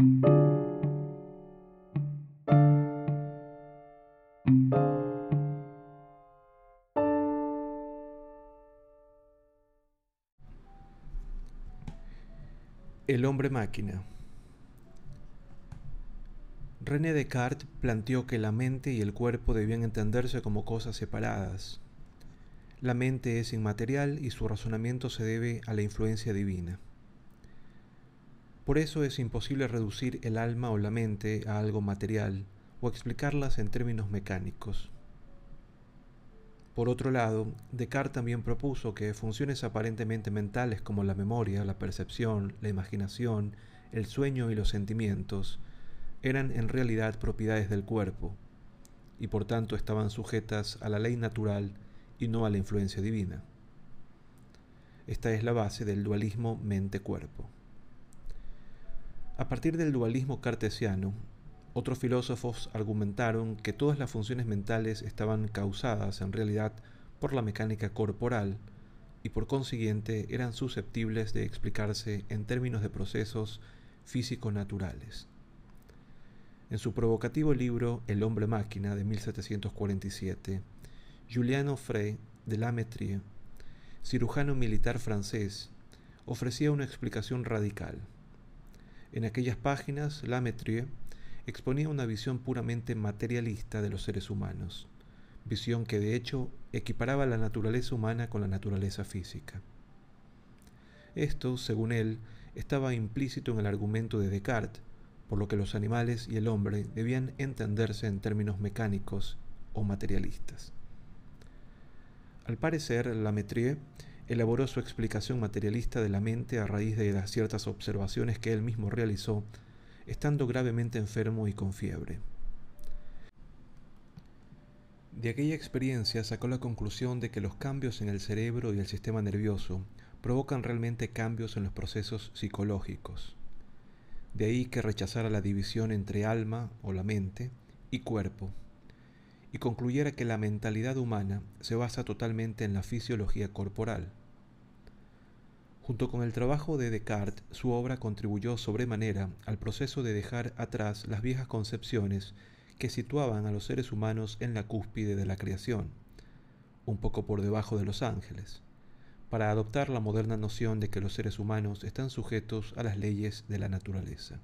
El hombre máquina. René Descartes planteó que la mente y el cuerpo debían entenderse como cosas separadas. La mente es inmaterial y su razonamiento se debe a la influencia divina. Por eso es imposible reducir el alma o la mente a algo material o explicarlas en términos mecánicos. Por otro lado, Descartes también propuso que funciones aparentemente mentales como la memoria, la percepción, la imaginación, el sueño y los sentimientos eran en realidad propiedades del cuerpo, y por tanto estaban sujetas a la ley natural y no a la influencia divina. Esta es la base del dualismo mente-cuerpo. A partir del dualismo cartesiano, otros filósofos argumentaron que todas las funciones mentales estaban causadas en realidad por la mecánica corporal y por consiguiente eran susceptibles de explicarse en términos de procesos físico-naturales. En su provocativo libro El hombre máquina de 1747, Juliano Frey de Lametrie, cirujano militar francés, ofrecía una explicación radical. En aquellas páginas, Lametrie exponía una visión puramente materialista de los seres humanos, visión que de hecho equiparaba la naturaleza humana con la naturaleza física. Esto, según él, estaba implícito en el argumento de Descartes, por lo que los animales y el hombre debían entenderse en términos mecánicos o materialistas. Al parecer, Lametrie elaboró su explicación materialista de la mente a raíz de ciertas observaciones que él mismo realizó estando gravemente enfermo y con fiebre. De aquella experiencia sacó la conclusión de que los cambios en el cerebro y el sistema nervioso provocan realmente cambios en los procesos psicológicos. De ahí que rechazara la división entre alma o la mente y cuerpo, y concluyera que la mentalidad humana se basa totalmente en la fisiología corporal. Junto con el trabajo de Descartes, su obra contribuyó sobremanera al proceso de dejar atrás las viejas concepciones que situaban a los seres humanos en la cúspide de la creación, un poco por debajo de los ángeles, para adoptar la moderna noción de que los seres humanos están sujetos a las leyes de la naturaleza.